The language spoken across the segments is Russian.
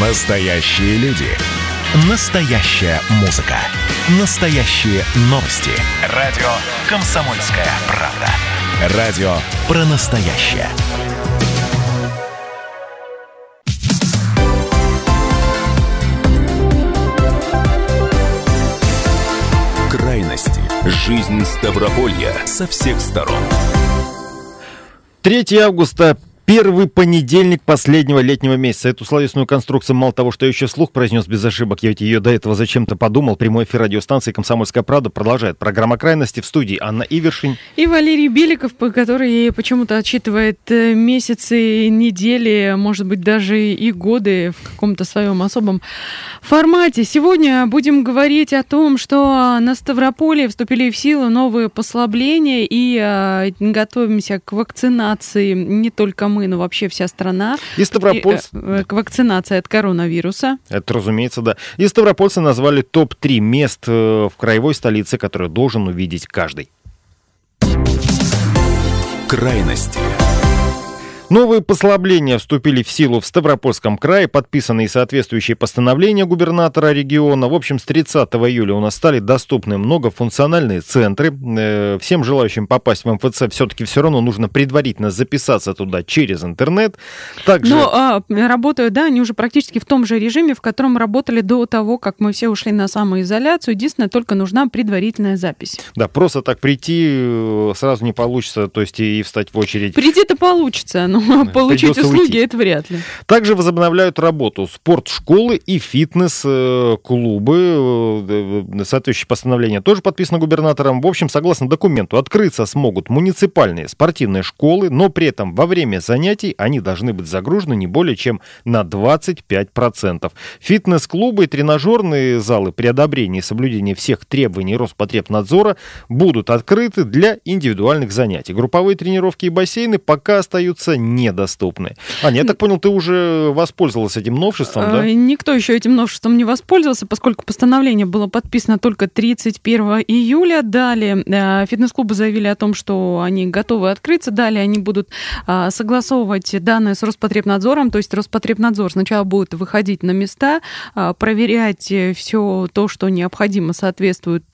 Настоящие люди. Настоящая музыка. Настоящие новости. Радио «Комсомольская правда». Радио про настоящее. Крайности. Жизнь Ставрополья со всех сторон. 3 августа Первый понедельник последнего летнего месяца. Эту словесную конструкцию мало того, что я еще слух произнес без ошибок, я ведь ее до этого зачем-то подумал. Прямой эфир радиостанции «Комсомольская правда» продолжает. Программа «Крайности» в студии Анна Ивершин. И Валерий Беликов, который почему-то отчитывает э, месяцы, недели, может быть, даже и годы в каком-то своем особом формате. Сегодня будем говорить о том, что на Ставрополе вступили в силу новые послабления и э, готовимся к вакцинации не только мы, но вообще вся страна. И Ставропольцы... Э, к вакцинации от коронавируса. Это, разумеется, да. И Ставропольцы назвали топ-3 мест э, в краевой столице, которые должен увидеть каждый. Крайности. Новые послабления вступили в силу в Ставропольском крае, подписанные соответствующие постановления губернатора региона. В общем, с 30 июля у нас стали доступны многофункциональные центры. Э, всем желающим попасть в МФЦ все-таки все равно нужно предварительно записаться туда через интернет. Также... Но а, работают, да, они уже практически в том же режиме, в котором работали до того, как мы все ушли на самоизоляцию. Единственное, только нужна предварительная запись. Да, просто так прийти э, сразу не получится, то есть и встать в очередь. Прийти-то получится, но но получить услуги уйти. это вряд ли. Также возобновляют работу спортшколы и фитнес-клубы. Э, э, соответствующее постановление тоже подписано губернатором. В общем, согласно документу, открыться смогут муниципальные спортивные школы, но при этом во время занятий они должны быть загружены не более чем на 25%. Фитнес-клубы и тренажерные залы при одобрении и соблюдении всех требований Роспотребнадзора будут открыты для индивидуальных занятий. Групповые тренировки и бассейны пока остаются недоступны. А, я так понял, ты уже воспользовалась этим новшеством, да? Э, никто еще этим новшеством не воспользовался, поскольку постановление было подписано только 31 июля. Далее э, фитнес-клубы заявили о том, что они готовы открыться. Далее они будут э, согласовывать данные с Роспотребнадзором. То есть Роспотребнадзор сначала будет выходить на места, проверять все то, что необходимо, соответствуют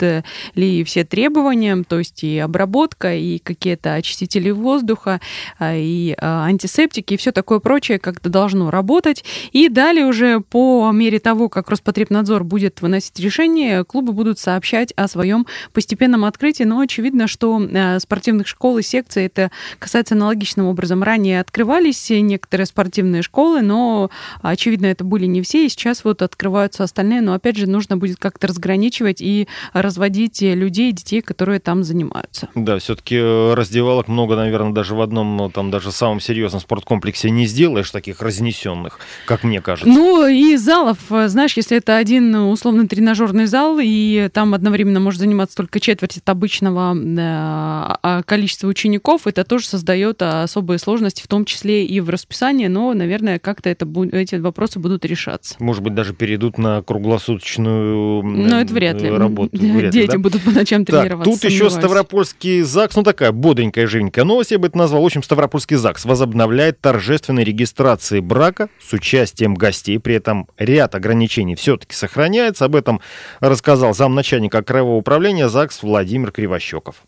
ли все требования, то есть и обработка, и какие-то очистители воздуха, и антисептики и все такое прочее как-то должно работать. И далее уже по мере того, как Роспотребнадзор будет выносить решение, клубы будут сообщать о своем постепенном открытии. Но очевидно, что э, спортивных школ и секций это касается аналогичным образом. Ранее открывались некоторые спортивные школы, но, очевидно, это были не все, и сейчас вот открываются остальные. Но, опять же, нужно будет как-то разграничивать и разводить людей, детей, которые там занимаются. Да, все-таки э, раздевалок много, наверное, даже в одном, там даже самом серьезном спорткомплексе не сделаешь таких разнесенных, как мне кажется. Ну и залов, знаешь, если это один условно тренажерный зал, и там одновременно может заниматься только четверть от обычного э, количества учеников, это тоже создает особые сложности, в том числе и в расписании, но, наверное, как-то это, эти вопросы будут решаться. Может быть, даже перейдут на круглосуточную Но это вряд ли. работу. Вряд Дети да? будут по ночам тренироваться. Так, тут еще Ставропольский ЗАГС, ну такая бодренькая, живенькая новость, я бы это назвал. В общем, Ставропольский ЗАГС возобновляет торжественной регистрации брака с участием гостей. При этом ряд ограничений все-таки сохраняется. Об этом рассказал замначальника Краевого управления ЗАГС Владимир Кривощеков.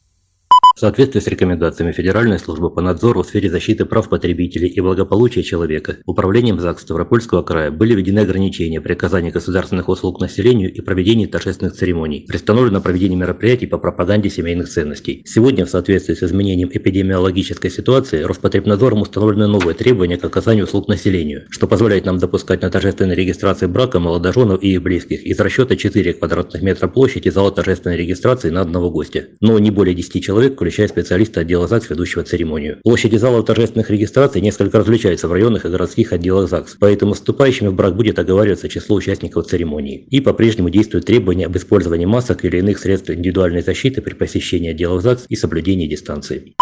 В соответствии с рекомендациями Федеральной службы по надзору в сфере защиты прав потребителей и благополучия человека, управлением ЗАГС Ставропольского края были введены ограничения при оказании государственных услуг населению и проведении торжественных церемоний. Пристановлено проведение мероприятий по пропаганде семейных ценностей. Сегодня, в соответствии с изменением эпидемиологической ситуации, Роспотребнадзором установлены новые требования к оказанию услуг населению, что позволяет нам допускать на торжественной регистрации брака молодоженов и их близких из расчета 4 квадратных метра площади зала торжественной регистрации на одного гостя, но не более 10 человек, включая специалиста отдела ЗАГС, ведущего церемонию. Площади залов торжественных регистраций несколько различаются в районных и городских отделах ЗАГС, поэтому вступающими в брак будет оговариваться число участников церемонии. И по-прежнему действуют требования об использовании масок или иных средств индивидуальной защиты при посещении отделов ЗАГС и соблюдении дистанции.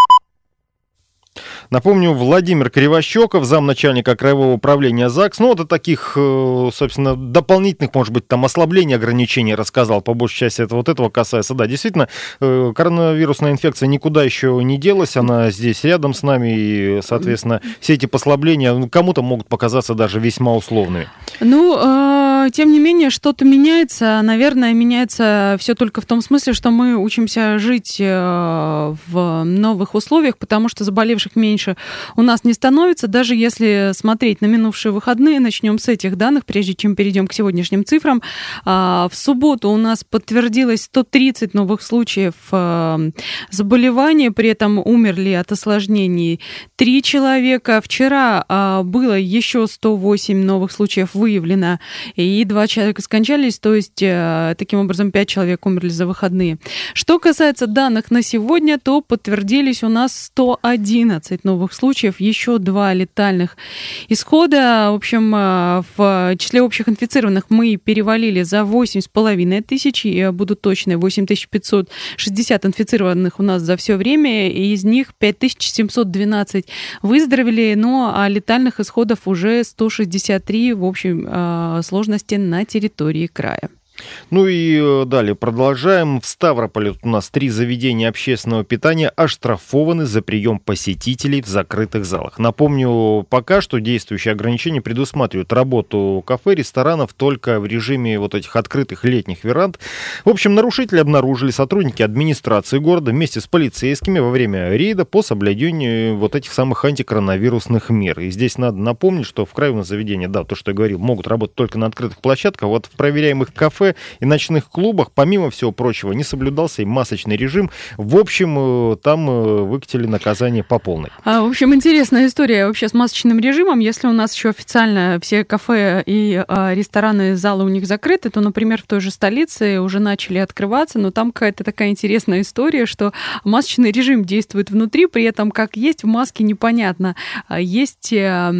Напомню, Владимир Кривощеков, замначальника Краевого управления ЗАГС. Ну, вот о таких, э, собственно, дополнительных, может быть, там ослаблений ограничений рассказал. По большей части это вот этого касается. Да, действительно, э, коронавирусная инфекция никуда еще не делась. Она здесь рядом с нами. И, соответственно, все эти послабления ну, кому-то могут показаться даже весьма условными. Ну, э, тем не менее, что-то меняется. Наверное, меняется все только в том смысле, что мы учимся жить э, в новых условиях, потому что заболевших меньше у нас не становится. Даже если смотреть на минувшие выходные, начнем с этих данных, прежде чем перейдем к сегодняшним цифрам. Э, в субботу у нас подтвердилось 130 новых случаев э, заболевания, при этом умерли от осложнений 3 человека. Вчера э, было еще 108 новых случаев выявлено, и два человека скончались, то есть э, таким образом пять человек умерли за выходные. Что касается данных на сегодня, то подтвердились у нас 111 новых случаев, еще два летальных исхода. В общем, э, в числе общих инфицированных мы перевалили за 8,5 тысяч, и будут точные, 8560 инфицированных у нас за все время, и из них 5712 выздоровели, ну а летальных исходов уже 163 в общем э, сложности на территории края. Ну и э, далее продолжаем. В Ставрополе у нас три заведения общественного питания оштрафованы за прием посетителей в закрытых залах. Напомню, пока что действующие ограничения предусматривают работу кафе, ресторанов только в режиме вот этих открытых летних веранд. В общем, нарушители обнаружили сотрудники администрации города вместе с полицейскими во время рейда по соблюдению вот этих самых антикоронавирусных мер. И здесь надо напомнить, что в крайнем заведении, да, то, что я говорил, могут работать только на открытых площадках. Вот в проверяемых кафе кафе и ночных клубах, помимо всего прочего, не соблюдался и масочный режим. В общем, э, там э, выкатили наказание по полной. А, в общем, интересная история вообще с масочным режимом. Если у нас еще официально все кафе и а, рестораны, залы у них закрыты, то, например, в той же столице уже начали открываться, но там какая-то такая интересная история, что масочный режим действует внутри, при этом как есть в маске непонятно. А, есть э,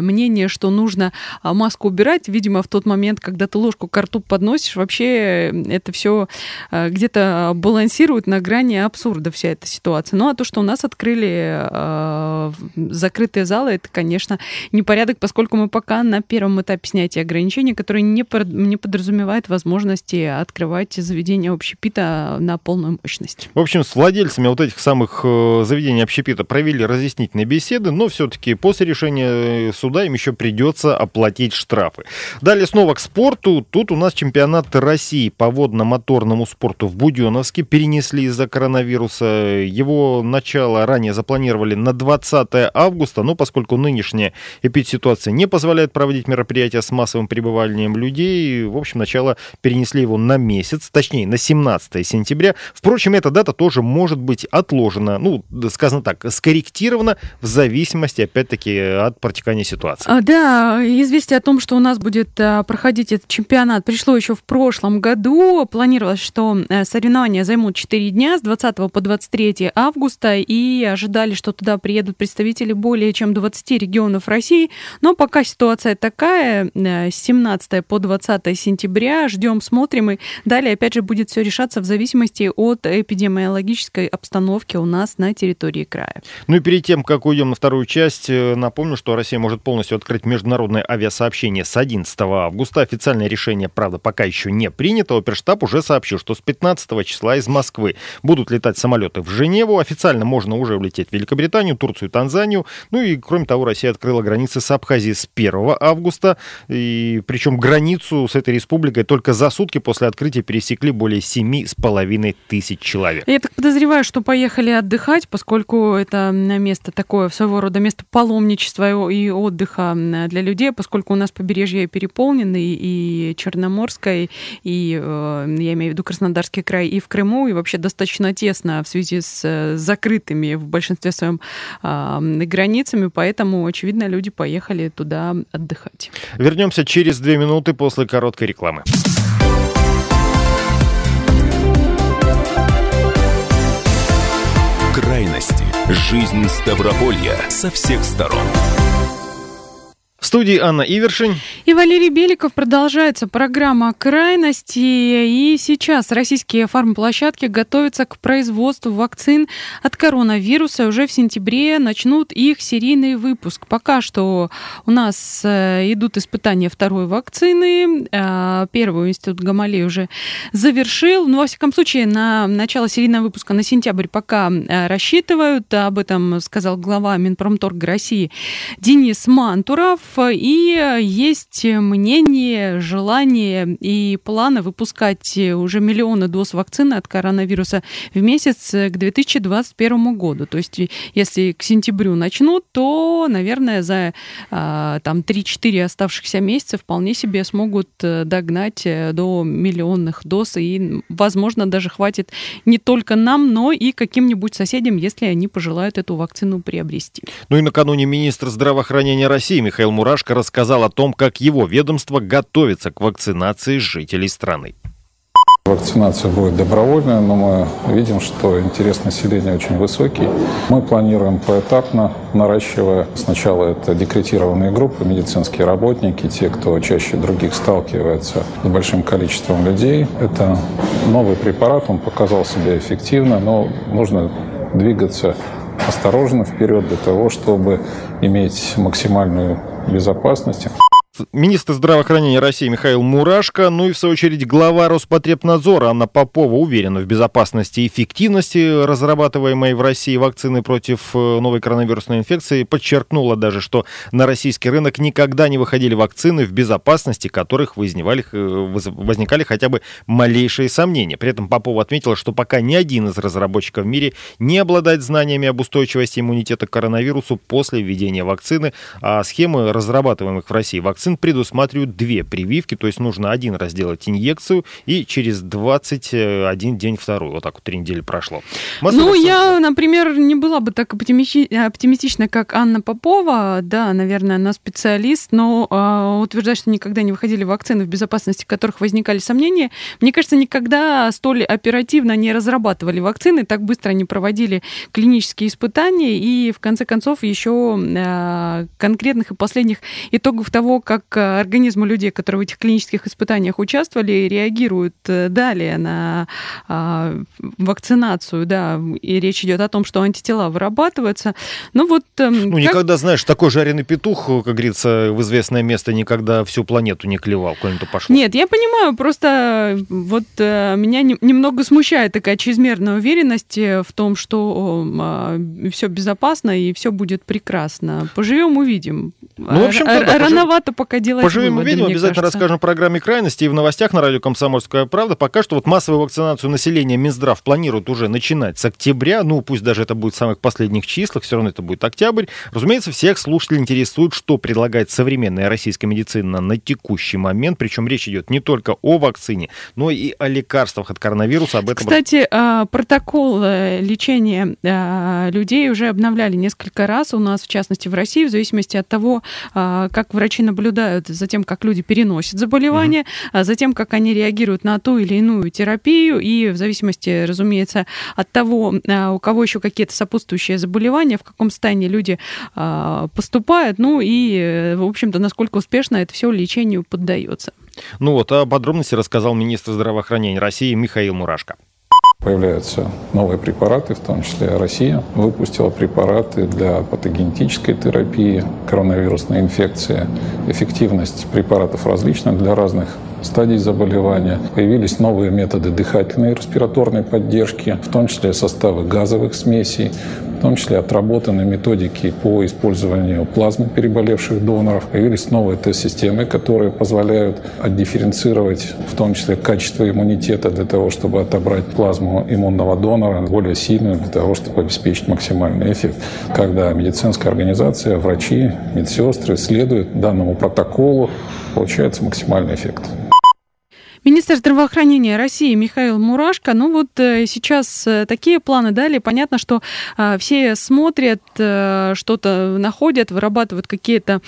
мнение, что нужно маску убирать, видимо, в тот момент, когда ты ложку к рту подносишь, носишь, вообще это все э, где-то балансирует на грани абсурда вся эта ситуация. Ну а то, что у нас открыли э, закрытые залы, это, конечно, непорядок, поскольку мы пока на первом этапе снятия ограничений, которые не, не подразумевает возможности открывать заведения общепита на полную мощность. В общем, с владельцами вот этих самых э, заведений общепита провели разъяснительные беседы, но все-таки после решения суда им еще придется оплатить штрафы. Далее снова к спорту. Тут у нас чемпионат чемпионат России по водно-моторному спорту в Буденовске перенесли из-за коронавируса. Его начало ранее запланировали на 20 августа, но поскольку нынешняя эпидситуация не позволяет проводить мероприятия с массовым пребыванием людей, в общем, начало перенесли его на месяц, точнее, на 17 сентября. Впрочем, эта дата тоже может быть отложена, ну, сказано так, скорректирована в зависимости, опять-таки, от протекания ситуации. А, да, известие о том, что у нас будет а, проходить этот чемпионат, пришло еще в прошлом году. Планировалось, что э, соревнования займут 4 дня с 20 по 23 августа, и ожидали, что туда приедут представители более чем 20 регионов России. Но пока ситуация такая, э, с 17 по 20 сентября ждем, смотрим, и далее, опять же, будет все решаться в зависимости от эпидемиологической обстановки у нас на территории края. Ну и перед тем, как уйдем на вторую часть, э, напомню, что Россия может полностью открыть международное авиасообщение с 11 августа. Официальное решение, правда, пока пока еще не принято, оперштаб уже сообщил, что с 15 числа из Москвы будут летать самолеты в Женеву. Официально можно уже улететь в Великобританию, Турцию, Танзанию. Ну и, кроме того, Россия открыла границы с Абхазией с 1 августа. И причем границу с этой республикой только за сутки после открытия пересекли более 7,5 тысяч человек. Я так подозреваю, что поехали отдыхать, поскольку это место такое, своего рода место паломничества и отдыха для людей, поскольку у нас побережье переполнены и Черноморское, Красноярской, и, э, я имею в виду Краснодарский край, и в Крыму, и вообще достаточно тесно в связи с э, закрытыми в большинстве своем границами, поэтому, очевидно, люди поехали туда отдыхать. Вернемся через две минуты после короткой рекламы. Крайности. Жизнь Ставрополья со всех сторон. В студии Анна Ивершин. И Валерий Беликов. Продолжается программа «Крайности». И сейчас российские фармплощадки готовятся к производству вакцин от коронавируса. Уже в сентябре начнут их серийный выпуск. Пока что у нас э, идут испытания второй вакцины. Э, первую институт Гамалей уже завершил. Но, во всяком случае, на начало серийного выпуска на сентябрь пока э, рассчитывают. Об этом сказал глава Минпромторга России Денис Мантуров. И есть мнение, желание и планы выпускать уже миллионы доз вакцины от коронавируса в месяц к 2021 году. То есть если к сентябрю начнут, то, наверное, за а, там 3-4 оставшихся месяца вполне себе смогут э, догнать э, до миллионных доз, и, возможно, даже хватит не только нам, но и каким-нибудь соседям, если они пожелают эту вакцину приобрести. Ну и накануне министр здравоохранения России Михаил Мурашко рассказал о том, как его ведомство готовится к вакцинации жителей страны. Вакцинация будет добровольная, но мы видим, что интерес населения очень высокий. Мы планируем поэтапно, наращивая. Сначала это декретированные группы, медицинские работники, те, кто чаще других сталкивается с большим количеством людей. Это новый препарат, он показал себя эффективно, но нужно двигаться осторожно вперед для того, чтобы иметь максимальную безопасность. Министр здравоохранения России Михаил Мурашко, ну и в свою очередь глава Роспотребнадзора Анна Попова уверена в безопасности и эффективности разрабатываемой в России вакцины против э, новой коронавирусной инфекции. Подчеркнула даже, что на российский рынок никогда не выходили вакцины, в безопасности которых э, возникали хотя бы малейшие сомнения. При этом Попова отметила, что пока ни один из разработчиков в мире не обладает знаниями об устойчивости иммунитета к коронавирусу после введения вакцины, а схемы разрабатываемых в России вакцин вакцин предусматривают две прививки, то есть нужно один раз делать инъекцию и через 21 день вторую. Вот так вот три недели прошло. Массовый ну, я, например, не была бы так оптимистична, как Анна Попова. Да, наверное, она специалист, но э, утверждать, что никогда не выходили вакцины, в безопасности которых возникали сомнения, мне кажется, никогда столь оперативно не разрабатывали вакцины, так быстро не проводили клинические испытания, и в конце концов еще э, конкретных и последних итогов того, как как э, организмы людей, которые в этих клинических испытаниях участвовали, реагируют э, далее на а, вакцинацию, да, и речь идет о том, что антитела вырабатываются. Ну вот... Эм, ну, как... никогда, знаешь, такой жареный петух, как говорится, в известное место никогда всю планету не клевал, куда-нибудь пошло. Нет, я понимаю, просто вот э, меня немного смущает такая чрезмерная уверенность в том, что а, все безопасно и все будет прекрасно. Поживем, увидим. Ну, в общем, да, Рановато пока делать Поживем выводы, увидим, обязательно кажется. расскажем в программе крайности и в новостях на радио «Комсомольская правда». Пока что вот массовую вакцинацию населения Минздрав планирует уже начинать с октября. Ну, пусть даже это будет в самых последних числах, все равно это будет октябрь. Разумеется, всех слушателей интересует, что предлагает современная российская медицина на текущий момент. Причем речь идет не только о вакцине, но и о лекарствах от коронавируса. Об этом... Кстати, а, протокол э, лечения а, людей уже обновляли несколько раз у нас, в частности, в России, в зависимости от того, а, как врачи наблюдают наблюдают за тем, как люди переносят заболевание, угу. за тем, как они реагируют на ту или иную терапию, и в зависимости, разумеется, от того, а, у кого еще какие-то сопутствующие заболевания, в каком состоянии люди а, поступают, ну и, э, в общем-то, насколько успешно это все лечению поддается. Ну вот, о подробности рассказал министр здравоохранения России Михаил Мурашко. Появляются новые препараты, в том числе Россия выпустила препараты для патогенетической терапии коронавирусной инфекции. Эффективность препаратов различна для разных стадий заболевания. Появились новые методы дыхательной и респираторной поддержки, в том числе составы газовых смесей, том числе отработаны методики по использованию плазмы переболевших доноров. Появились новые тест-системы, которые позволяют отдифференцировать в том числе качество иммунитета для того, чтобы отобрать плазму иммунного донора более сильную для того, чтобы обеспечить максимальный эффект. Когда медицинская организация, врачи, медсестры следуют данному протоколу, получается максимальный эффект. Министр здравоохранения России Михаил Мурашко. Ну вот э, сейчас э, такие планы дали. Понятно, что э, все смотрят, что-то находят, вырабатывают какие-то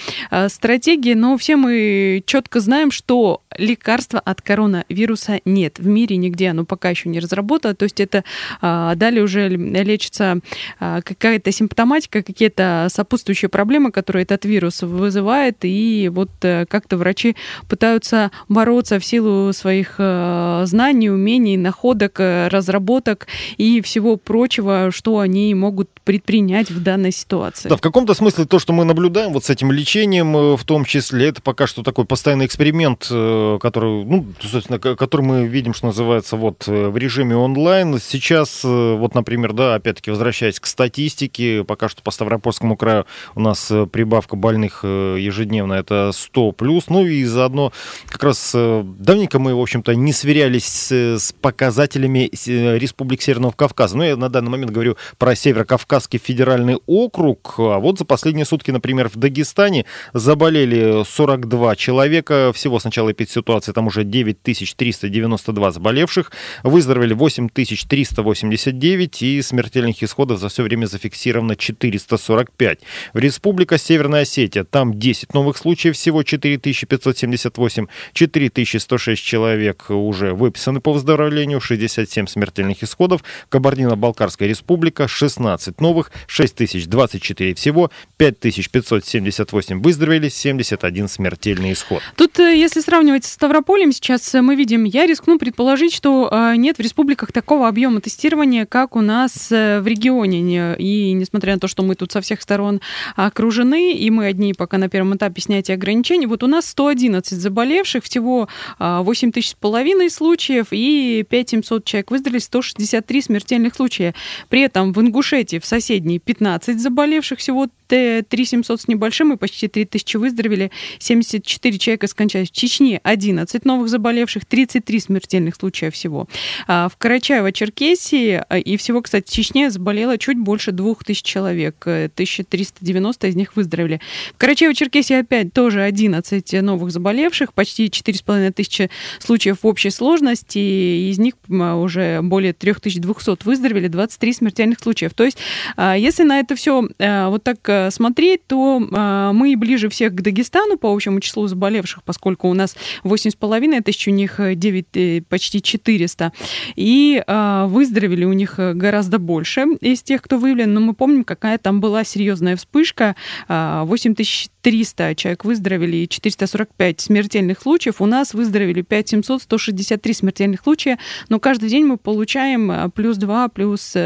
стратегии, но все мы четко знаем, что лекарства от коронавируса нет. В мире нигде оно пока еще не разработано. То есть это далее уже лечится какая-то симптоматика, какие-то сопутствующие проблемы, которые этот вирус вызывает. И вот как-то врачи пытаются бороться в силу своих э, знаний, умений, находок, э, разработок и всего прочего, что они могут предпринять в данной ситуации. Да, в каком-то смысле то, что мы наблюдаем вот с этим лечением, э, в том числе, это пока что такой постоянный эксперимент который, ну, собственно, который мы видим, что называется, вот в режиме онлайн. Сейчас, вот, например, да, опять-таки, возвращаясь к статистике, пока что по Ставропольскому краю у нас прибавка больных ежедневно это 100 плюс. Ну и заодно как раз давненько мы, в общем-то, не сверялись с, с показателями Республик Северного Кавказа. Ну, я на данный момент говорю про Северо-Кавказский федеральный округ. А вот за последние сутки, например, в Дагестане заболели 42 человека. Всего с начала эпидситуации там уже 9392 заболевших. Выздоровели 8389 и смертельных исходов за все время зафиксировано 445. В Республика Северная Осетия там 10 новых случаев, всего 4578. 4106 человек уже выписаны по выздоровлению, 67 смертельных исходов. Кабардино-Балкарская республика 16 новых, 6024 всего, 5578 выздоровели, 71 смертельный исход. Тут, э, если сравнивать с Ставрополем, сейчас э, мы видим, я рискну предположить, что э, нет в республиках такого объема тестирования, как у нас в регионе. И несмотря на то, что мы тут со всех сторон окружены, и мы одни пока на первом этапе снятия ограничений, вот у нас 111 заболевших, всего 8 тысяч с половиной случаев и 5700 человек выздоровели, 163 смертельных случая. При этом в Ингушетии, в соседней, 15 заболевших, всего 3700 с небольшим, и почти 3000 выздоровели, 74 человека скончались. В Чечне 11 новых заболевших, 33 смертельных случая всего. А в Карачаево-Черкесии, а, и всего, кстати, в Чечне заболело чуть больше 2000 человек, 1390 из них выздоровели. В Карачаево-Черкесии опять тоже 11 новых заболевших, почти 4500 случаев в общей сложности, из них уже более 3200 выздоровели, 23 смертельных случаев. То есть, а, если на это все вот так Э, смотреть, то э, мы ближе всех к Дагестану по общему числу заболевших, поскольку у нас 8,5 тысяч, у них 9, э, почти 400. И выздоровели у них гораздо больше из тех, кто выявлен. Но мы помним, какая там была серьезная вспышка. 8300 человек выздоровели и 445 смертельных случаев. У нас выздоровели 5700, 163 смертельных случая. Но каждый день мы получаем плюс 2, плюс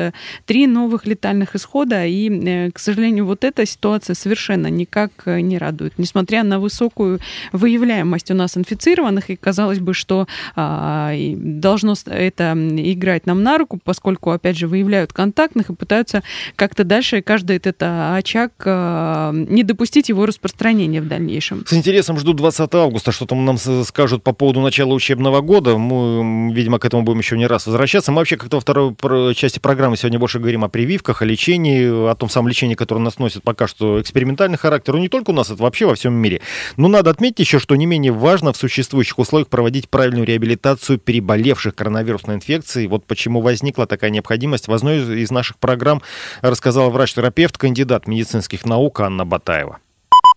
3 новых летальных исхода. И, к сожалению, вот это эта ситуация совершенно никак э, не радует. Несмотря на высокую выявляемость у нас инфицированных, и казалось бы, что а, должно это играть нам на руку, поскольку, опять же, выявляют контактных и пытаются как-то дальше каждый этот а, очаг а, не допустить его распространения в дальнейшем. С интересом жду 20 августа, что там нам скажут по поводу начала учебного года. Мы, видимо, к этому будем еще не раз возвращаться. Мы вообще как-то во второй части программы сегодня больше говорим о прививках, о лечении, о том самом лечении, которое нас носит пока что экспериментальный характер, ну не только у нас, это вообще во всем мире. Но надо отметить еще, что не менее важно в существующих условиях проводить правильную реабилитацию переболевших коронавирусной инфекцией. Вот почему возникла такая необходимость. В одной из наших программ рассказала врач-терапевт, кандидат медицинских наук Анна Батаева.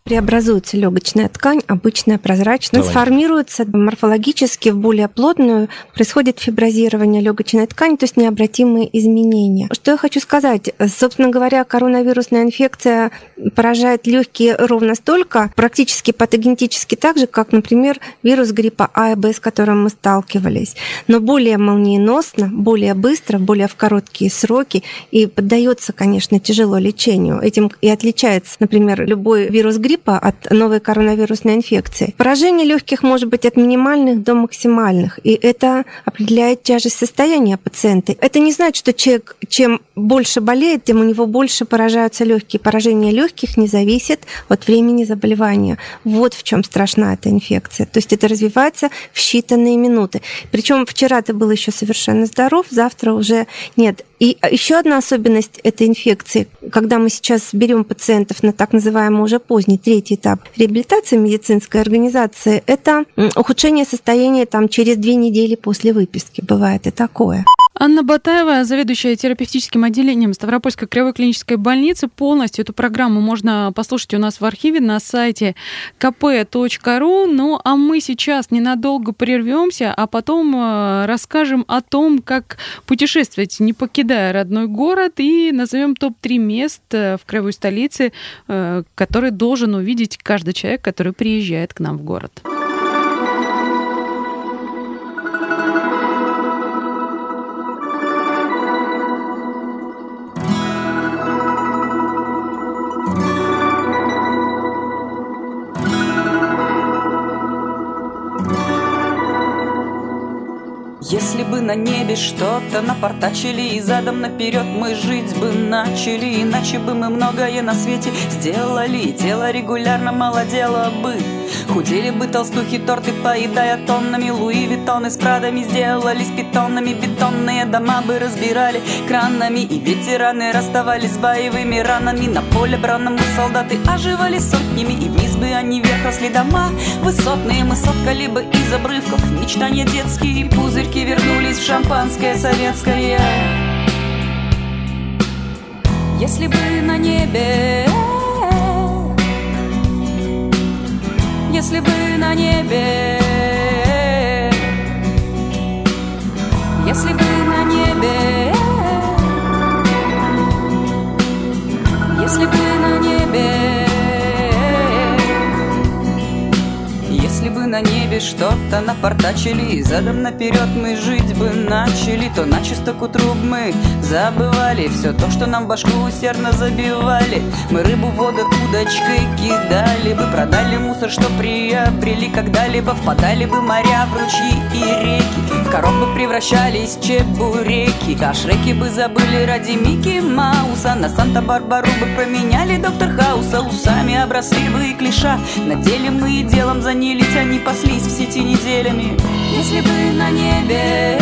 Преобразуется легочная ткань, обычная прозрачная, Давай. сформируется морфологически в более плотную, происходит фиброзирование легочной ткани, то есть необратимые изменения. Что я хочу сказать? Собственно говоря, коронавирусная инфекция поражает легкие ровно столько, практически патогенетически так же, как, например, вирус гриппа А и Б, с которым мы сталкивались, но более молниеносно, более быстро, более в короткие сроки и поддается, конечно, тяжело лечению. Этим и отличается, например, любой вирус гриппа гриппа от новой коронавирусной инфекции. Поражение легких может быть от минимальных до максимальных, и это определяет тяжесть состояния пациента. Это не значит, что человек чем больше болеет, тем у него больше поражаются легкие. Поражение легких не зависит от времени заболевания. Вот в чем страшна эта инфекция. То есть это развивается в считанные минуты. Причем вчера ты был еще совершенно здоров, завтра уже нет. И еще одна особенность этой инфекции, когда мы сейчас берем пациентов на так называемый уже поздний третий этап реабилитации медицинской организации, это ухудшение состояния там, через две недели после выписки. Бывает и такое. Анна Батаева, заведующая терапевтическим отделением Ставропольской краевой клинической больницы. Полностью эту программу можно послушать у нас в архиве на сайте kp.ru. Ну, а мы сейчас ненадолго прервемся, а потом э, расскажем о том, как путешествовать, не покидая родной город, и назовем топ-3 мест э, в краевой столице, э, который должен увидеть каждый человек, который приезжает к нам в город. Если бы на небе что-то напортачили И задом наперед мы жить бы начали Иначе бы мы многое на свете сделали. Тело регулярно молодело бы. Худели бы толстухи торты, поедая тоннами. Луи Виттоны с Прадами сделались питонами. Бетонные дома бы разбирали кранами. И ветераны расставались с боевыми ранами. На поле бранному солдаты оживали сотнями. И вниз бы они вверх росли дома. Высотные мы соткали бы из обрывков. Мечтания детские, пузырьки вернулись в шампанское советское. Если бы на небе если бы на небе Если бы на небе Если бы на небе Если бы на небе что-то напортачили. И задом наперед мы жить бы начали. То начисто к утру мы забывали Все то, что нам башку усердно забивали. Мы рыбу в воду удочкой кидали бы Продали мусор, что приобрели когда-либо. Впадали бы моря в ручьи и реки В коров превращались чебуреки. А шреки бы забыли ради Микки Мауса. На Санта-Барбару бы поменяли Доктор Хауса. Усами обросли бы и клиша. На мы и делом занялись Они паслись в сети неделями Если бы на небе.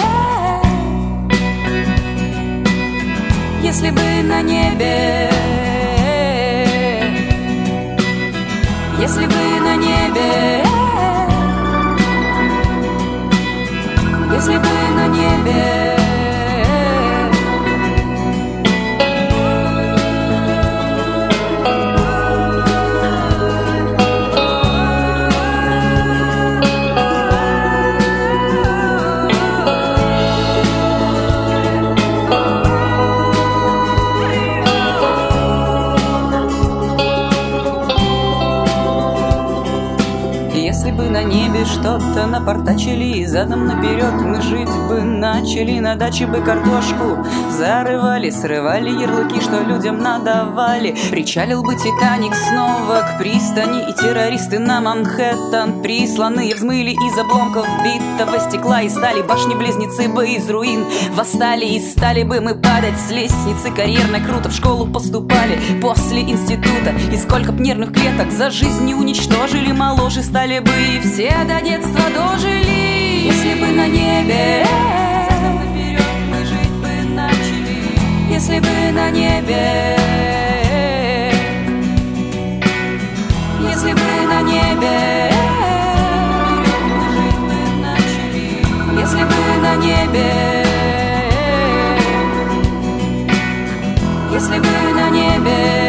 Если бы на небе. Если бы начали На даче бы картошку. Зарывали Срывали ярлыки, что людям надавали. Причалил бы Титаник снова к пристани И террористы на Манхэттен присланные Взмыли из обломков битого стекла И стали башни-близнецы бы из руин. Восстали и стали бы мы падать с лестницы. Карьерно круто в школу поступали После института. И сколько б нервных клеток за жизнь не уничтожили Моложе стали бы и все до детства дожили. Если бы на небе Если бы на небе. Если бы на небе. Если бы на небе. Если бы на небе